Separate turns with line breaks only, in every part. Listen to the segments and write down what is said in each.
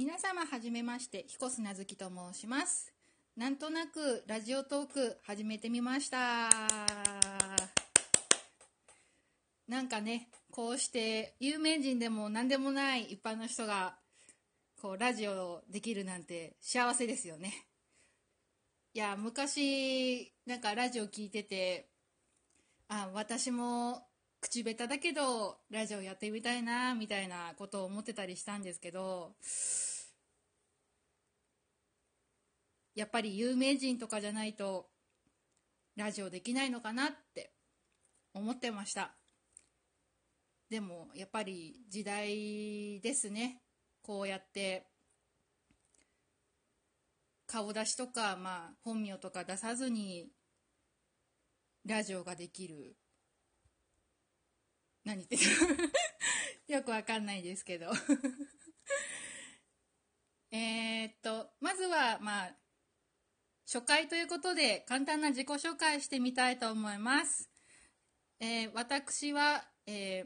皆様はじめまして彦砂月と申します。なんとなくラジオトーク始めてみました。なんかねこうして有名人でも何でもない一般の人がこうラジオできるなんて幸せですよね。いや昔なんかラジオ聞いててあ私も口下手だけどラジオやってみたいなみたいなことを思ってたりしたんですけどやっぱり有名人とかじゃないとラジオできないのかなって思ってました。でもやっぱり時代ですね。こうやって顔出しとか、まあ、本名とか出さずにラジオができる。何言ってる よくわかんないですけど。えっとまずはまあ初回ということで簡単な自己紹介してみたいと思います、えー、私は、え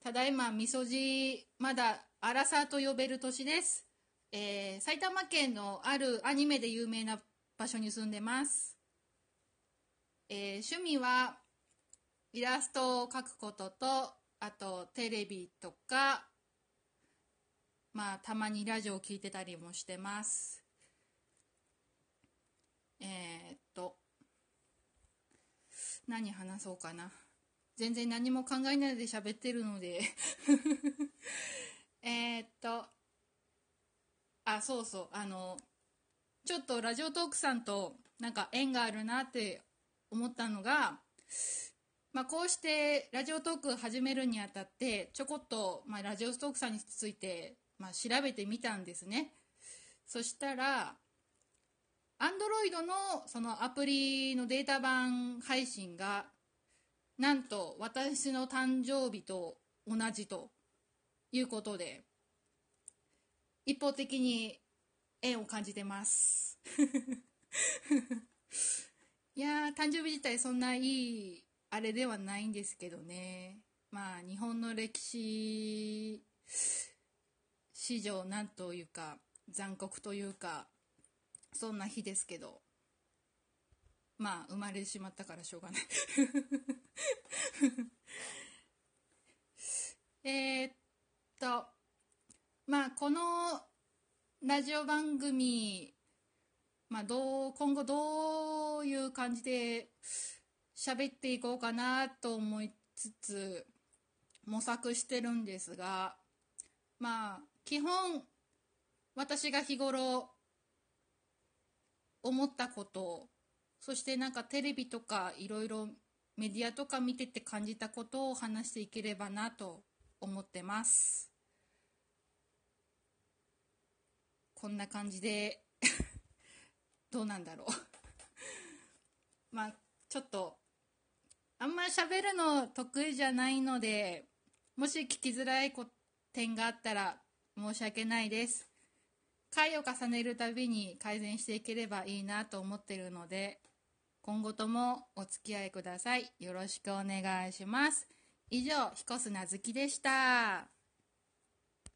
ー、ただいまみそじまだアラサーと呼べる年です、えー、埼玉県のあるアニメで有名な場所に住んでます、え趣味はイラストを描くこととあとテレビとかまあたまにラジオを聴いてたりもしてます。えー、っと何話そうかな。全然何も考えないで喋ってるので。えっとあそうそう。あのちょっとラジオトークさんとなんか縁があるなって思ったのがまあ、こうしてラジオトーク始めるにあたってちょこっと、まあ、ラジオトークさんについて、まあ、調べてみたんですね。そしたら Android のそのアプリのデータ版配信がなんと私の誕生日と同じということで一方的に縁を感じてます。いや誕生日自体そんないいあれではないんですけどね。まあ日本の歴史史上なんというか残酷というかそんな日ですけど。まあ生まれてしまったからしょうがない。えっとまあこのラジオ番組まあどう今後どういう感じで喋っていこうかなと思いつつ模索してるんですがまあ基本私が日頃思ったことそしてなんかテレビとかいろいろメディアとか見てて感じたことを話していければなと思ってますこんな感じで どうなんだろう まあちょっとあんま喋るの得意じゃないので、もし聞きづらい点があったら申し訳ないです。回を重ねるたびに改善していければいいなと思っているので、今後ともお付き合いください。よろしくお願いします。以上、彦砂月でした。